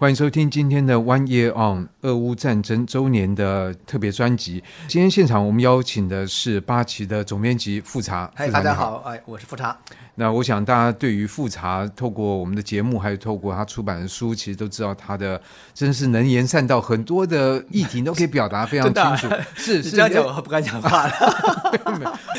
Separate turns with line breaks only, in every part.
欢迎收听今天的 One Year On 俄乌战争周年的特别专辑。今天现场我们邀请的是八旗的总编辑富察。
嗨，大家好，哎，我是富察。
那我想大家对于富察透过我们的节目，还有透过他出版的书，其实都知道他的真是能言善道，很多的议题都可以表达非常清楚。是是，
这样讲我不敢讲话了。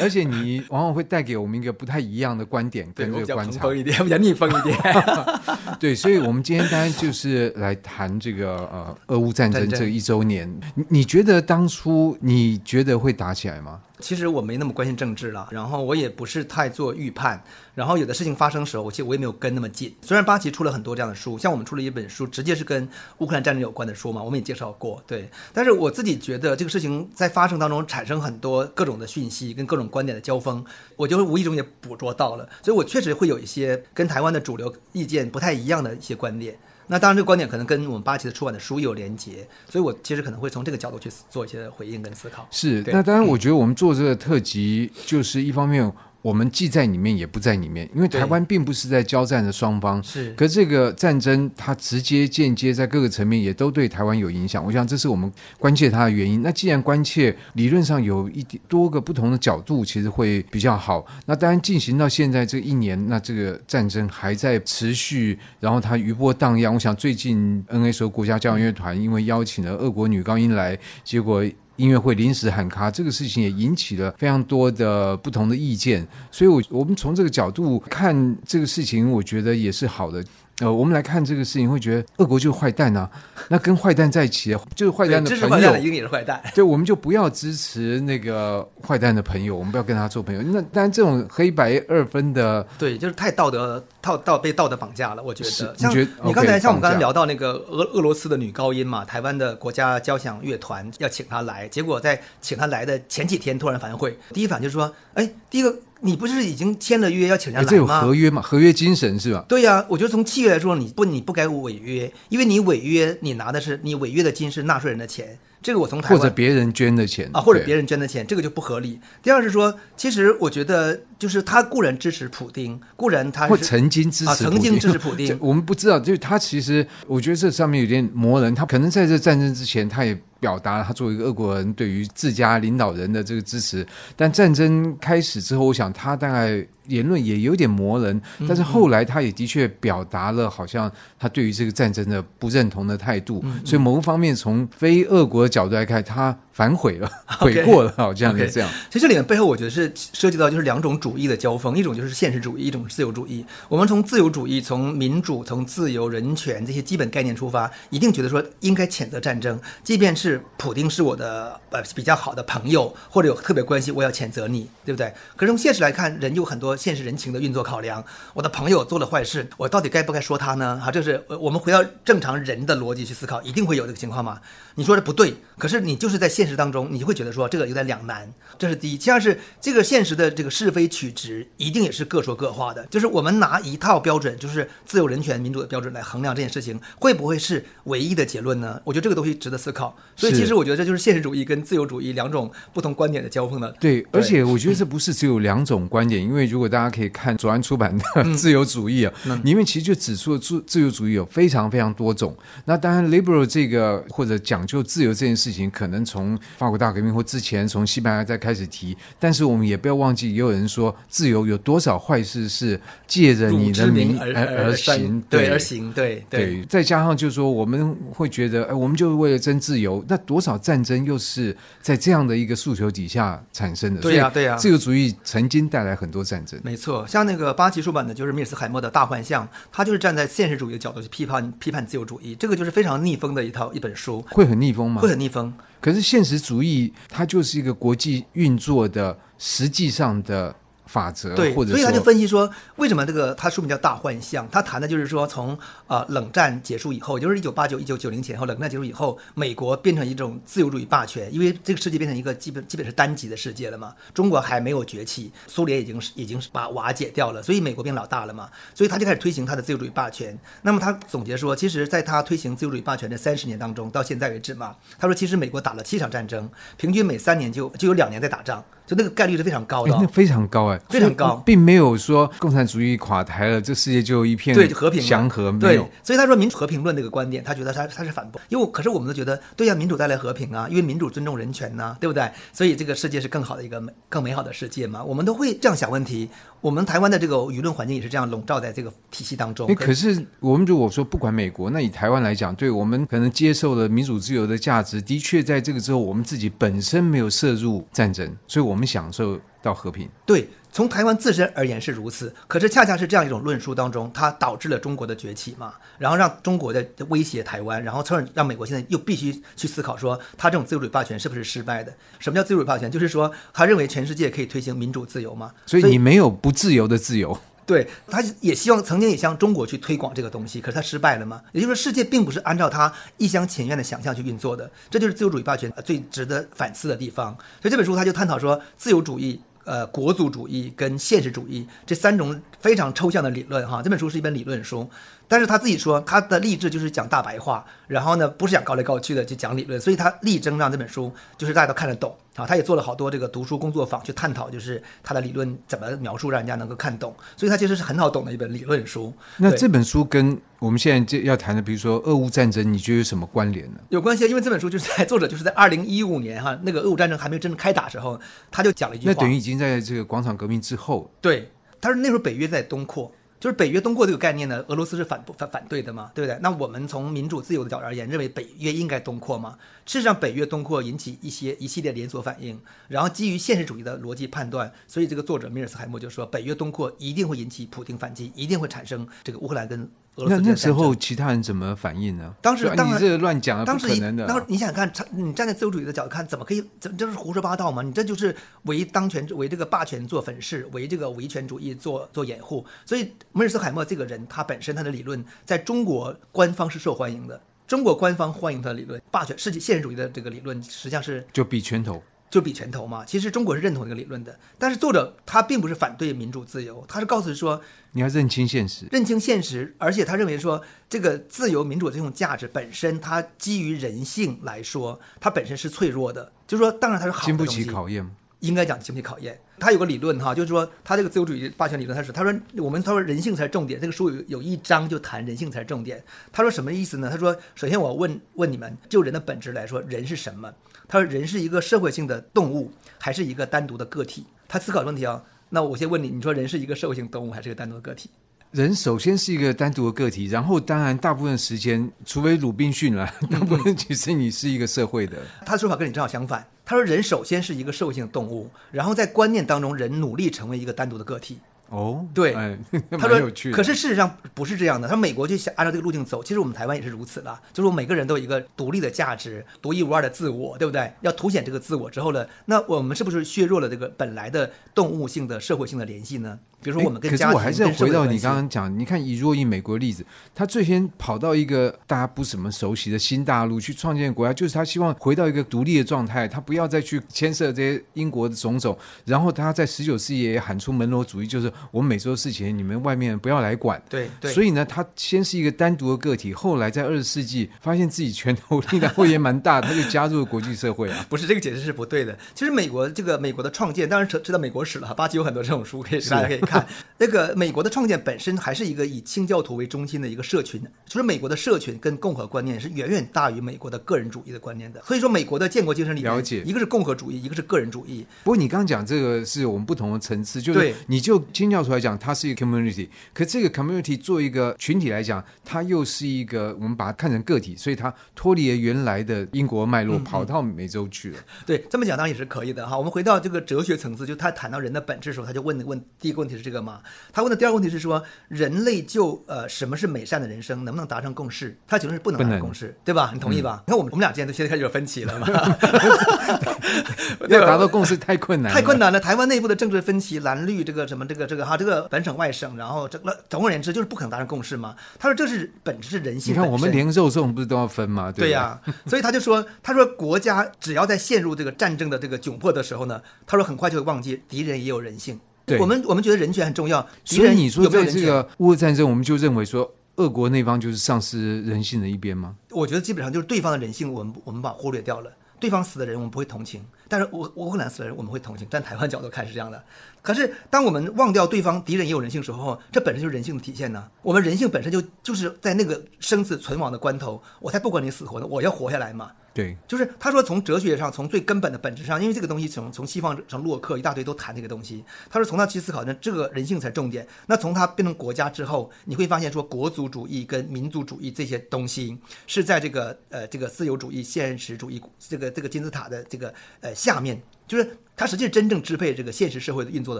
而且你往往会带给我们一个不太一样的观点跟这个观察，
风一点，比较逆风一点。
对，所以我们今天当然就是来谈这个呃，俄乌战争这一周年。你你觉得当初你觉得会打起来吗？
其实我没那么关心政治了，然后我也不是太做预判，然后有的事情发生的时候，我其实我也没有跟那么近。虽然巴奇出了很多这样的书，像我们出了一本书，直接是跟乌克兰战争有关的书嘛，我们也介绍过，对。但是我自己觉得这个事情在发生当中产生很多各种的讯息跟各种观点的交锋，我就会无意中也捕捉到了，所以我确实会有一些跟台湾的主流意见不太一样的一些观点。那当然，这个观点可能跟我们八旗的出版的书有连结，所以我其实可能会从这个角度去做一些回应跟思考。
是，那当然，我觉得我们做这个特辑，就是一方面。我们既在里面也不在里面，因为台湾并不是在交战的双方。
是，
可这个战争它直接、间接在各个层面也都对台湾有影响。我想这是我们关切它的原因。那既然关切，理论上有一点多个不同的角度，其实会比较好。那当然进行到现在这一年，那这个战争还在持续，然后它余波荡漾。我想最近 NSO 国家交响乐团因为邀请了俄国女高音来，结果。音乐会临时喊卡，这个事情也引起了非常多的不同的意见，所以，我我们从这个角度看这个事情，我觉得也是好的。呃，我们来看这个事情，会觉得俄国就是坏蛋啊。那跟坏蛋在一起，就是坏蛋的朋友。支持坏蛋的
一定也是坏蛋。
对，我们就不要支持那个坏蛋的朋友，我们不要跟他做朋友。那当然，这种黑白二分的，
对，就是太道德套到被道德绑架了。我觉得，
是
像
你觉得
你刚才像我们刚才聊到那个俄俄罗斯的女高音嘛，台湾的国家交响乐团要请她来，结果在请她来的前几天突然反悔。第一反应就是说，哎，第一个。你不是已经签了约要请人来吗？
这有合约嘛？合约精神是吧？
对呀、啊，我觉得从契约来说，你不你不该违约，因为你违约，你拿的是你违约的金是纳税人的钱。这个我从台湾
或者别人捐的钱
啊，或者别人捐的钱，这个就不合理。第二是说，其实我觉得就是他固然支持普丁，固然他是
曾经支持、啊、
曾经支持普丁。
我们不知道，就是他其实我觉得这上面有点磨人。他可能在这战争之前，他也表达了他作为一个俄国人对于自家领导人的这个支持。但战争开始之后，我想他大概。言论也有点磨人，但是后来他也的确表达了好像他对于这个战争的不认同的态度，嗯嗯，所以某个方面从非俄国的角度来看，他。反悔了，悔过了，好，这样子这样。
其实这里面背后，我觉得是涉及到就是两种主义的交锋，一种就是现实主义，一种是自由主义。我们从自由主义、从民主、从自由、人权这些基本概念出发，一定觉得说应该谴责战争，即便是普丁是我的呃比较好的朋友或者有特别关系，我要谴责你，对不对？可是从现实来看，人有很多现实人情的运作考量。我的朋友做了坏事，我到底该不该说他呢？哈，这是我们回到正常人的逻辑去思考，一定会有这个情况吗？你说的不对，可是你就是在现实当中，你就会觉得说这个有点两难，这是第一。其二是这个现实的这个是非曲直，一定也是各说各话的。就是我们拿一套标准，就是自由、人权、民主的标准来衡量这件事情，会不会是唯一的结论呢？我觉得这个东西值得思考。所以其实我觉得这就是现实主义跟自由主义两种不同观点的交锋的。
对，而且我觉得这不是只有两种观点，因为如果大家可以看左岸出版的《自由主义》啊，里面其实就指出了自自由主义有非常非常多种。那当然，liberal 这个或者讲究自由这件事情，可能从法国大革命或。之前从西班牙再开始提，但是我们也不要忘记，也有人说自由有多少坏事是借着你的名而而行，
对而行，对对。
再加上就是说，我们会觉得，哎，我们就是为了争自由，那多少战争又是在这样的一个诉求底下产生的？
对呀，对呀。
自由主义曾经带来很多战争，
没错。像那个八旗出版的，就是米尔斯海默的大幻象，他就是站在现实主义的角度去批判批判自由主义，这个就是非常逆风的一套一本书。
会很逆风吗？
会很逆风。
可是现实主义，它就是一个国际运作的实际上的。法则
对，
或者
所以他就分析说，为什么这个他书名叫《大幻象》？他谈的就是说，从呃冷战结束以后，就是一九八九、一九九零前后，冷战结束以后，美国变成一种自由主义霸权，因为这个世界变成一个基本基本是单极的世界了嘛。中国还没有崛起，苏联已经是已经是把瓦解掉了，所以美国变老大了嘛。所以他就开始推行他的自由主义霸权。那么他总结说，其实在他推行自由主义霸权的三十年当中，到现在为止嘛，他说其实美国打了七场战争，平均每三年就就有两年在打仗。就那个概率是非常高的、哦
欸，那非常高哎，
非常高，
并没有说共产主义垮台了，这世界就一片
对和平
祥和，
对，所以他说民主和平论这个观点，他觉得他他是反驳，因为可是我们都觉得对呀、啊，民主带来和平啊，因为民主尊重人权呐、啊，对不对？所以这个世界是更好的一个美更美好的世界嘛，我们都会这样想问题。我们台湾的这个舆论环境也是这样笼罩在这个体系当中。
哎，可是我们如果说不管美国，那以台湾来讲，对我们可能接受了民主自由的价值，的确在这个之后，我们自己本身没有涉入战争，所以我们享受到和平。
对。从台湾自身而言是如此，可是恰恰是这样一种论述当中，它导致了中国的崛起嘛，然后让中国的威胁台湾，然后从而让美国现在又必须去思考说，他这种自由主义霸权是不是失败的？什么叫自由主义霸权？就是说他认为全世界可以推行民主自由嘛，
所以你没有不自由的自由。
对，他也希望曾经也向中国去推广这个东西，可是他失败了嘛？也就是说，世界并不是按照他一厢情愿的想象去运作的，这就是自由主义霸权最值得反思的地方。所以这本书他就探讨说，自由主义。呃，国族主义跟现实主义这三种非常抽象的理论，哈，这本书是一本理论书，但是他自己说他的励志就是讲大白话，然后呢，不是讲高来高去的，就讲理论，所以他力争让这本书就是大家都看得懂。啊，他也做了好多这个读书工作坊，去探讨就是他的理论怎么描述，让人家能够看懂。所以，他其实是很好懂的一本理论书。
那这本书跟我们现在就要谈的，比如说俄乌战争，你觉得有什么关联呢？
有关系，因为这本书就是在作者就是在二零一五年哈，那个俄乌战争还没有真正开打的时候，他就讲了一句话。
那等于已经在这个广场革命之后。
对，他说那时候北约在东扩。就是北约东扩这个概念呢，俄罗斯是反不反反对的嘛，对不对？那我们从民主自由的角度而言，认为北约应该东扩嘛。事实上，北约东扩引起一些一系列连锁反应，然后基于现实主义的逻辑判断，所以这个作者米尔斯海默就说，北约东扩一定会引起普京反击，一定会产生这个乌克兰跟。
那那时候其他人怎么反应呢？
当时当然
你这个乱讲，不可能的。
当时你想想看，你站在自由主义的角度看，怎么可以？这这是胡说八道吗？你这就是为当权、为这个霸权做粉饰，为这个维权主义做做掩护。所以，梅尔斯海默这个人，他本身他的理论在中国官方是受欢迎的，中国官方欢迎他的理论，霸权世界现实主义的这个理论，实际上是
就比拳头。
就比拳头嘛，其实中国是认同这个理论的，但是作者他并不是反对民主自由，他是告诉说
你要认清现实，
认清现实，而且他认为说这个自由民主这种价值本身，它基于人性来说，它本身是脆弱的，就是说当然它是好的，
经不起考验，
应该讲经不起考验。他有个理论哈，就是说他这个自由主义霸权理论，他是他说我们他说人性才是重点，这个书有有一章就谈人性才是重点。他说什么意思呢？他说首先我问问你们，就人的本质来说，人是什么？他说：“人是一个社会性的动物，还是一个单独的个体？”他思考问题啊。那我先问你，你说人是一个社会性动物，还是一个单独的个体？
人首先是一个单独的个体，然后当然大部分时间，除非鲁滨逊了，大部分其实你是一个社会的。
他的说法跟你正好相反。他说：“人首先是一个社会性的动物，然后在观念当中，人努力成为一个单独的个体。”
哦，
对，
哎、
他说，可是事实上不是这样的。他说美国就想按照这个路径走，其实我们台湾也是如此的，就是我们每个人都有一个独立的价值，独一无二的自我，对不对？要凸显这个自我之后呢，那我们是不是削弱了这个本来的动物性的社会性的联系呢？比如说，我们跟家庭，
可是我还是要回到你刚刚讲，你看以若以美国的例子，他最先跑到一个大家不怎么熟悉的新大陆去创建国家，就是他希望回到一个独立的状态，他不要再去牵涉这些英国的种种。然后他在十九世纪也喊出门罗主义，就是我们美洲的事情你们外面不要来管。
对对。
所以呢，他先是一个单独的个体，后来在二十世纪发现自己拳头力量会也蛮大，他就加入了国际社会啊。
不是这个解释是不对的。其实美国这个美国的创建，当然知知道美国史了，巴基有很多这种书可以大家可以看那个。美国的创建本身还是一个以清教徒为中心的一个社群，就是美国的社群跟共和观念是远远大于美国的个人主义的观念的。所以说，美国的建国精神里面，了解一个是共和主义，一个是个人主义。
不过你刚刚讲这个是我们不同的层次，就是你就清教徒来讲，它是一个 community，可这个 community 做一个群体来讲，它又是一个我们把它看成个体，所以它脱离了原来的英国脉络，跑到美洲去了。嗯
嗯、对，这么讲当然也是可以的哈。我们回到这个哲学层次，就他谈到人的本质的时候，他就问的问第一个问题是这个嘛？他问的第二个问题是说，人类就呃什么是美善的人生，能不能达成共识？他觉得是不能达成共识，对吧？你同意吧？你、嗯、看我们我们俩之间都现在开始有分歧了嘛？
要达到共识太困难，
太困难了。台湾内部的政治分歧，蓝绿这个什么这个这个哈，这个本省外省，然后这个总而言之就是不可能达成共识嘛。他说这是本质是人性。
你看我们连肉粽不是都要分吗？
对呀、啊，所以他就说，他说国家只要在陷入这个战争的这个窘迫的时候呢，他说很快就会忘记敌人也有人性。我们我们觉得人权很重要，
所以你说在这个乌俄战争，我们就认为说，俄国那方就是丧失人性的一边吗？
我觉得基本上就是对方的人性，我们我们把忽略掉了。对方死的人，我们不会同情；但是乌乌克兰死了人我们会同情，站台湾角度看是这样的。可是当我们忘掉对方敌人也有人性时候，这本身就是人性的体现呢。我们人性本身就就是在那个生死存亡的关头，我才不管你死活呢，我要活下来嘛。
对，
就是他说从哲学上，从最根本的本质上，因为这个东西从从西方从洛克一大堆都谈这个东西。他说从他去思考，那这个人性才重点。那从他变成国家之后，你会发现说国族主义跟民族主义这些东西是在这个呃这个自由主义现实主义这个这个金字塔的这个呃下面。就是它实际真正支配这个现实社会的运作的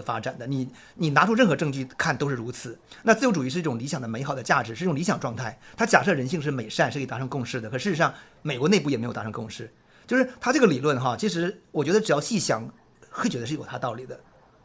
发展的。你你拿出任何证据看都是如此。那自由主义是一种理想的美好的价值，是一种理想状态。它假设人性是美善，是可以达成共识的。可事实上，美国内部也没有达成共识。就是它这个理论哈，其实我觉得只要细想，会觉得是有它道理的。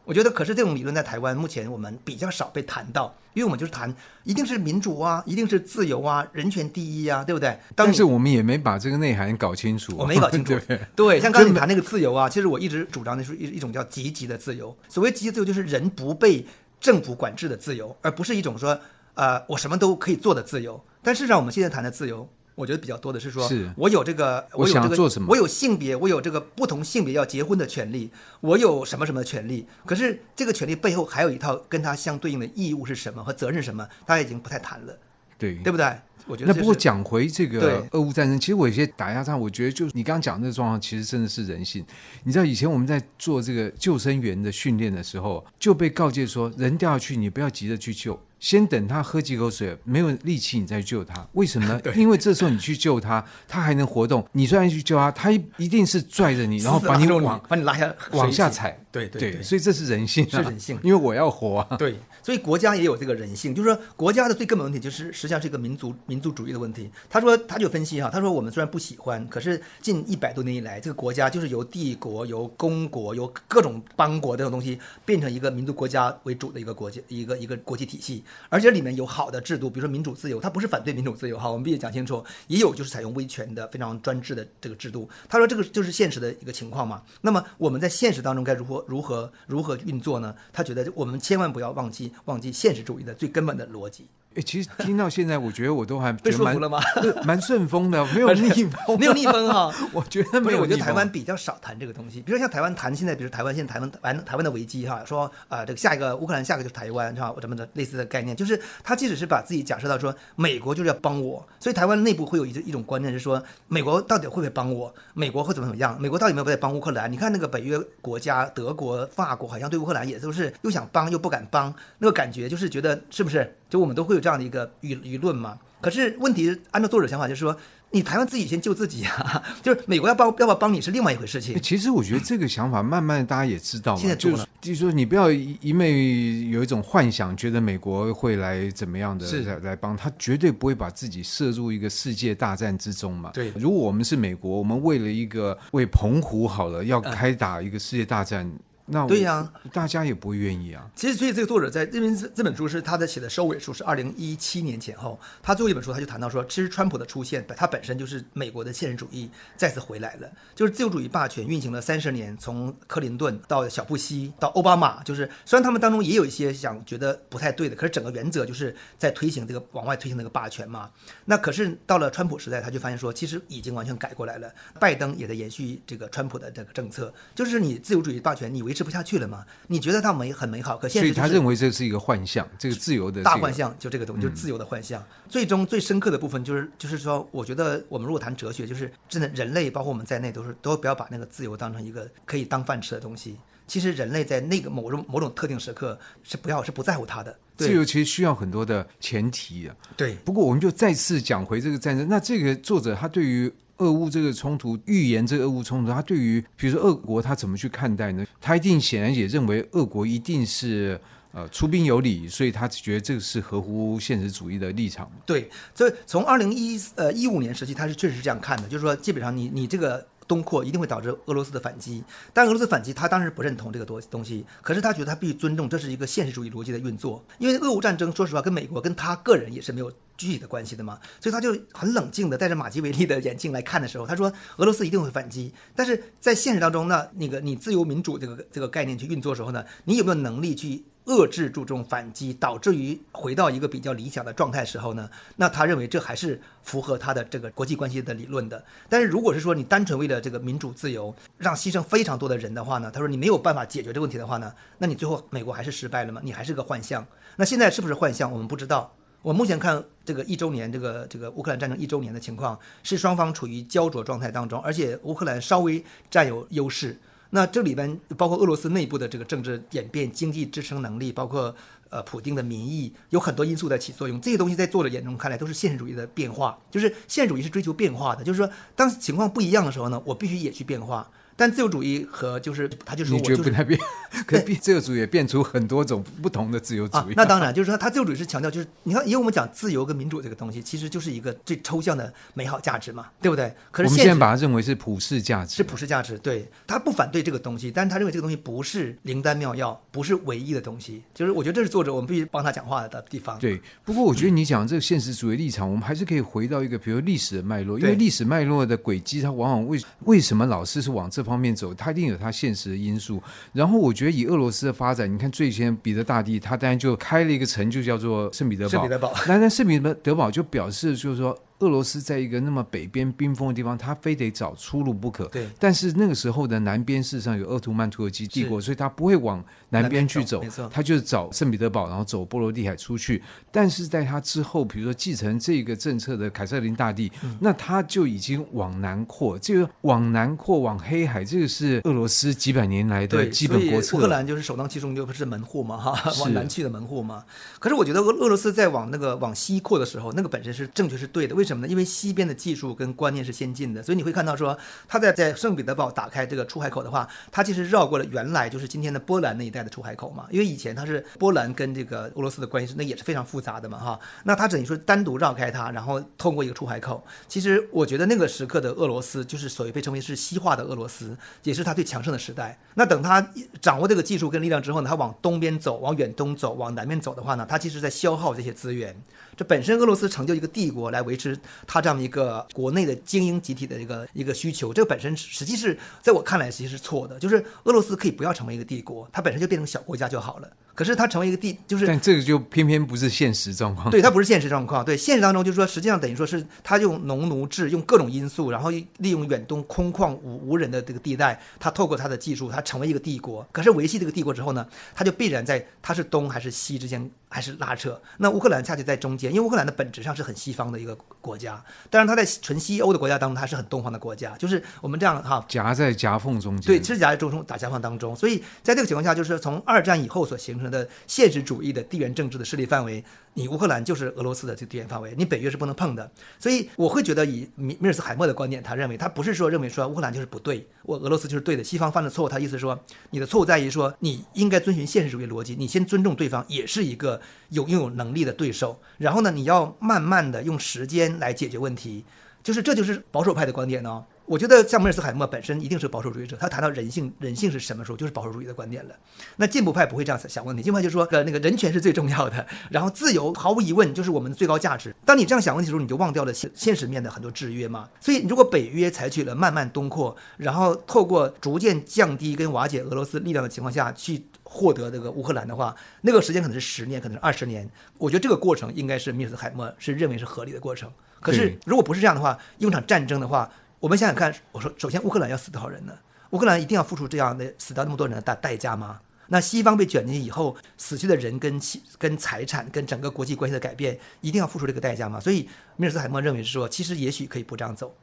我觉得，可是这种理论在台湾目前我们比较少被谈到，因为我们就是谈一定是民主啊，一定是自由啊，人权第一啊，对不对？
但是我们也没把这个内涵搞清楚，
我没搞清楚。对，对，像刚才你 谈那个自由啊，其实我一直主张的是一一种叫积极的自由。所谓积极自由，就是人不被政府管制的自由，而不是一种说，呃，我什么都可以做的自由。但事实上，我们现在谈的自由。我觉得比较多的是说，
是
我有这个，我有这个，
我，做什么
我有性别，我有这个不同性别要结婚的权利，我有什么什么权利。可是这个权利背后还有一套跟它相对应的义务是什么和责任是什么，大家已经不太谈了，
对
对不对？我觉得
那不过讲回这个俄乌战争，其实我有些打压上，我觉得就是你刚刚讲的这个状况，其实真的是人性。你知道以前我们在做这个救生员的训练的时候，就被告诫说，人掉下去你不要急着去救。先等他喝几口水，没有力气，你再救他。为什么呢？因为这时候你去救他，他还能活动。你虽然去救他，他一定是拽着你，然后把你往
把你拉下
往下踩。
对对对，
对，所以这是人性，
是人性。
因为我要活啊。
对，所以国家也有这个人性，就是说国家的最根本问题就是实际上是一个民族民族主义的问题。他说他就分析哈，他说我们虽然不喜欢，可是近一百多年以来，这个国家就是由帝国、由公国、由各种邦国这种东西变成一个民族国家为主的一个国家，一个一个国际体系，而且里面有。好的制度，比如说民主自由，他不是反对民主自由哈，我们必须讲清楚。也有就是采用威权的非常专制的这个制度。他说这个就是现实的一个情况嘛。那么我们在现实当中该如何如何如何运作呢？他觉得我们千万不要忘记忘记现实主义的最根本的逻辑。
哎，其实听到现在，我觉得我都还
被说服了吗？
蛮顺风的，没有 逆风，
没有逆风哈。
我觉得没有。
我觉得台湾比较少谈这个东西，比如像台湾谈现在，比如台湾现在台湾台湾台湾的危机哈，说啊、呃，这个下一个乌克兰下一个就是台湾是吧？什么的类似的概念，就是他即使是把自己假设到说美国就是要帮我，所以台湾内部会有一一种观念是说，美国到底会不会帮我？美国会怎么怎么样？美国到底有没有在帮乌克兰？你看那个北约国家德国、法国好像对乌克兰也都是又想帮又不敢帮，那个感觉就是觉得是不是？就我们都会有这样的一个舆舆论嘛。可是问题，按照作者想法，就是说，你台湾自己先救自己啊。就是美国要帮要不要帮你是另外一回事情。
其实我觉得这个想法，慢慢大家也知道嘛。
现在就是
就是说，你不要一昧有一种幻想，觉得美国会来怎么样的来帮他，绝对不会把自己涉入一个世界大战之中嘛。
对，
如果我们是美国，我们为了一个为澎湖好了，要开打一个世界大战。嗯那对呀、啊，大家也不会愿意啊。
其实，所以这个作者在这边这这本书是他的写的收尾书，是二零一七年前后。他最后一本书，他就谈到说，其实川普的出现，他本身就是美国的现实主义再次回来了。就是自由主义霸权运行了三十年，从克林顿到小布希到奥巴马，就是虽然他们当中也有一些想觉得不太对的，可是整个原则就是在推行这个往外推行那个霸权嘛。那可是到了川普时代，他就发现说，其实已经完全改过来了。拜登也在延续这个川普的这个政策，就是你自由主义霸权，你维。吃不下去了吗？你觉得它美很美好，可现实、就是、
所以他认为这是一个幻象，这个自由的、这个、
大幻象，就这个东西，就是自由的幻象。嗯、最终最深刻的部分就是，就是说，我觉得我们如果谈哲学，就是真的，人类包括我们在内，都是都不要把那个自由当成一个可以当饭吃的东西。其实人类在那个某种某种特定时刻是不要是不在乎它的。
自由其实需要很多的前提啊。
对。
不过我们就再次讲回这个战争，那这个作者他对于。俄乌这个冲突，预言这个俄乌冲突，他对于比如说俄国他怎么去看待呢？他一定显然也认为俄国一定是呃出兵有理，所以他觉得这个是合乎现实主义的立场。
对，所以从二零一呃一五年时期，他是确实是这样看的，就是说基本上你你这个。东扩一定会导致俄罗斯的反击，但俄罗斯反击他当然不认同这个东东西，可是他觉得他必须尊重，这是一个现实主义逻辑的运作。因为俄乌战争，说实话跟美国跟他个人也是没有具体的关系的嘛，所以他就很冷静的戴着马基维利的眼镜来看的时候，他说俄罗斯一定会反击，但是在现实当中呢，那个你自由民主这个这个概念去运作时候呢，你有没有能力去遏制住这种反击，导致于回到一个比较理想的状态时候呢，那他认为这还是符合他的这个国际关系的理论的。但是如果是说你单纯为了这个民主自由，让牺牲非常多的人的话呢，他说你没有办法解决这个问题的话呢，那你最后美国还是失败了吗？你还是个幻象。那现在是不是幻象？我们不知道。我目前看这个一周年，这个这个乌克兰战争一周年的情况，是双方处于焦灼状态当中，而且乌克兰稍微占有优势。那这里边包括俄罗斯内部的这个政治演变、经济支撑能力，包括呃普丁的民意，有很多因素在起作用。这些东西在作者眼中看来都是现实主义的变化，就是现实主义是追求变化的，就是说当情况不一样的时候呢，我必须也去变化。但自由主义和就是他就是我就是
你觉得不太变，可变自由主义也变出很多种不同的自由主义。
啊、那当然，就是说他自由主义是强调就是你看，因为我们讲自由跟民主这个东西，其实就是一个最抽象的美好价值嘛，对不对？可是
我们现在把它认为是普世价值，
是普世价值。对，他不反对这个东西，但是他认为这个东西不是灵丹妙药，不是唯一的东西。就是我觉得这是作者我们必须帮他讲话的地方。
对，不过我觉得你讲这个现实主义立场，嗯、我们还是可以回到一个比如历史的脉络，因为历史脉络的轨迹，它往往为为什么老是是往这方面走，它一定。有它现实的因素，然后我觉得以俄罗斯的发展，你看最先彼得大帝他当然就开了一个城，就叫做圣彼得堡。
圣彼得堡，
那那圣彼得堡就表示就是说。俄罗斯在一个那么北边冰封的地方，他非得找出路不可。
对。
但是那个时候的南边事实上有鄂图曼土耳其帝国，所以他不会往南边去走。
没错。
他就是找圣彼得堡，然后走波罗的海出去。但是在他之后，比如说继承这个政策的凯瑟琳大帝，嗯、那他就已经往南扩。这个往南扩往黑海，这个是俄罗斯几百年来的基本国策。
乌克兰就是首当其冲，就不是门户嘛，哈，往南去的门户嘛。可是我觉得俄俄罗斯在往那个往西扩的时候，那个本身是正确是对的。为什么呢？因为西边的技术跟观念是先进的，所以你会看到说，他在在圣彼得堡打开这个出海口的话，他其实绕过了原来就是今天的波兰那一带的出海口嘛，因为以前他是波兰跟这个俄罗斯的关系是那也是非常复杂的嘛哈，那他等于说单独绕开它，然后通过一个出海口。其实我觉得那个时刻的俄罗斯就是所谓被称为是西化的俄罗斯，也是他最强盛的时代。那等他掌握这个技术跟力量之后呢，他往东边走，往远东走，往南边走的话呢，他其实在消耗这些资源。这本身俄罗斯成就一个帝国来维持它这样一个。国内的精英集体的一个一个需求，这个本身实际是在我看来其实际是错的。就是俄罗斯可以不要成为一个帝国，它本身就变成小国家就好了。可是它成为一个帝，就是
但这个就偏偏不是现实状况。
对，它不是现实状况。对，现实当中就是说，实际上等于说是他用农奴制，用各种因素，然后利用远东空旷无无人的这个地带，他透过他的技术，他成为一个帝国。可是维系这个帝国之后呢，他就必然在他是东还是西之间还是拉扯。那乌克兰恰恰在中间，因为乌克兰的本质上是很西方的一个国家，但是它在纯西欧的国家当中，它是很东方的国家。就是我们这样哈，
夹在夹缝中间。
对，其实夹在中中打夹缝当中。所以在这个情况下，就是从二战以后所形成的现实。主义的地缘政治的势力范围，你乌克兰就是俄罗斯的这个地缘范围，你北约是不能碰的。所以我会觉得，以米米尔斯海默的观点，他认为他不是说认为说乌克兰就是不对，我俄罗斯就是对的，西方犯了错误。他意思说，你的错误在于说你应该遵循现实主义逻辑，你先尊重对方，也是一个有拥有能力的对手。然后呢，你要慢慢的用时间来解决问题，就是这就是保守派的观点呢、我觉得像梅尔斯海默本身一定是保守主义者，他谈到人性，人性是什么时候，就是保守主义的观点了。那进步派不会这样想问题，进步派就说，呃，那个人权是最重要的，然后自由毫无疑问就是我们的最高价值。当你这样想问题的时候，你就忘掉了现现实面的很多制约嘛。所以，如果北约采取了慢慢东扩，然后透过逐渐降低跟瓦解俄罗斯力量的情况下去获得这个乌克兰的话，那个时间可能是十年，可能是二十年。我觉得这个过程应该是米尔斯海默是认为是合理的过程。可是，如果不是这样的话，用场战争的话。我们想想看，我说，首先乌克兰要死多少人呢？乌克兰一定要付出这样的死掉那么多人的代代价吗？那西方被卷进去以后，死去的人跟跟财产跟整个国际关系的改变，一定要付出这个代价吗？所以米尔斯海默认为是说，其实也许可以不这样走。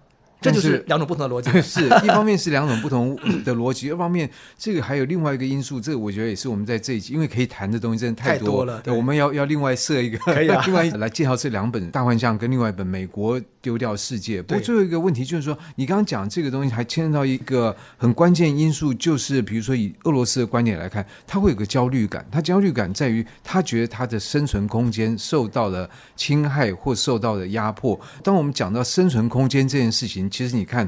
这就是两种不同的逻辑，
是一方面是两种不同的逻辑，二方面这个还有另外一个因素，这个我觉得也是我们在这一集，因为可以谈的东西真的太多，
太多了，对，
我们要要另外设一个，
可以啊，
另外来介绍这两本《大幻象》跟另外一本《美国丢掉世界》。不过最后一个问题就是说，你刚刚讲这个东西还牵涉到一个很关键因素，就是比如说以俄罗斯的观点来看，他会有个焦虑感，他焦虑感在于他觉得他的生存空间受到了侵害或受到了压迫。当我们讲到生存空间这件事情，其实你看。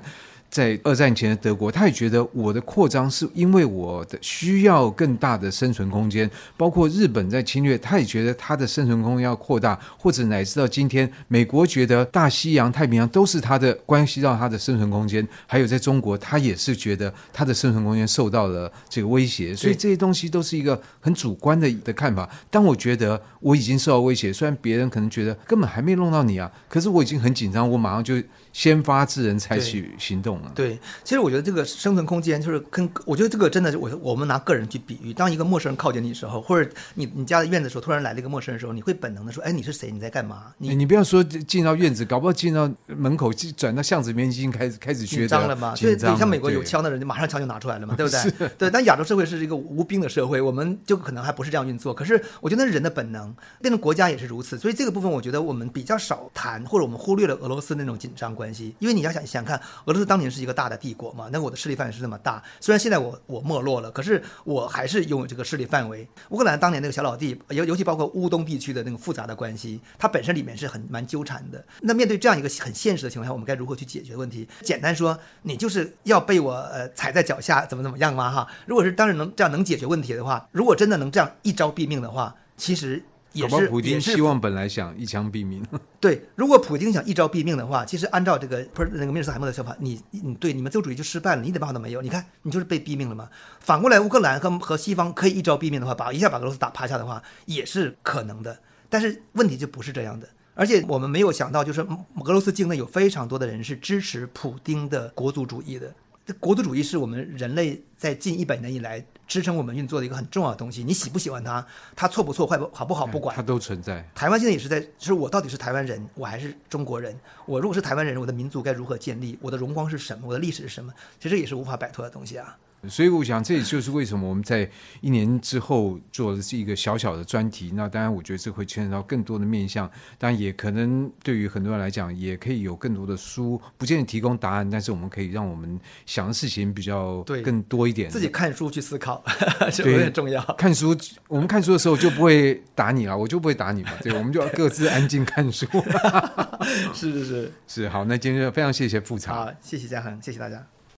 在二战前的德国，他也觉得我的扩张是因为我的需要更大的生存空间。包括日本在侵略，他也觉得他的生存空间要扩大，或者乃至到今天，美国觉得大西洋、太平洋都是他的关系到他的生存空间。还有在中国，他也是觉得他的生存空间受到了这个威胁。所以这些东西都是一个很主观的的看法。当我觉得我已经受到威胁，虽然别人可能觉得根本还没弄到你啊，可是我已经很紧张，我马上就。先发制人，采取行动了。
对，其实我觉得这个生存空间就是跟我觉得这个真的是我我们拿个人去比喻，当一个陌生人靠近你的时候，或者你你家的院子的时候突然来了一个陌生人的时候，你会本能的说：“哎，你是谁？你在干嘛？”你
你不要说进到院子，搞不好进到门口，转到巷子里面已经开始开始紧
张了嘛。所以像美国有枪的人，就马上枪就拿出来了嘛，对不对？对。但亚洲社会是一个无兵的社会，我们就可能还不是这样运作。可是我觉得那是人的本能，变成国家也是如此。所以这个部分，我觉得我们比较少谈，或者我们忽略了俄罗斯那种紧张关关系，因为你要想。想看俄罗斯当年是一个大的帝国嘛？那我的势力范围是这么大。虽然现在我我没落了，可是我还是拥有这个势力范围。乌克兰当年那个小老弟，尤尤其包括乌东地区的那个复杂的关系，它本身里面是很蛮纠缠的。那面对这样一个很现实的情况下，我们该如何去解决问题？简单说，你就是要被我呃踩在脚下，怎么怎么样吗？哈，如果是当然能这样能解决问题的话，如果真的能这样一招毙命的话，其实。也是，
普京希望本来想一枪毙命。
对，如果普京想一招毙命的话，其实按照这个不是那个米尔斯海默的想法，你你对你们自由主义就失败了，你一点办法都没有。你看，你就是被毙命了嘛。反过来，乌克兰和和西方可以一招毙命的话，把一下把俄罗斯打趴下的话，也是可能的。但是问题就不是这样的，而且我们没有想到，就是俄罗斯境内有非常多的人是支持普丁的国族主义的。这国族主义是我们人类在近一百年以来。支撑我们运作的一个很重要的东西，你喜不喜欢它？它错不错，坏不好不好不管，
它都存在。
台湾现在也是在，就是我到底是台湾人，我还是中国人？我如果是台湾人，我的民族该如何建立？我的荣光是什么？我的历史是什么？其实也是无法摆脱的东西啊。
所以我想，这也就是为什么我们在一年之后做的是一个小小的专题。那当然，我觉得这会牵扯到更多的面向，当然也可能对于很多人来讲，也可以有更多的书，不见得提供答案，但是我们可以让我们想的事情比较更多一点。
自己看书去思考，这有点重要。
看书，我们看书的时候就不会打你了，我就不会打你嘛。对，我们就要各自安静看书。
是是是
是，好，那今天就非常谢谢富察，
好，谢谢嘉恒，谢谢大家。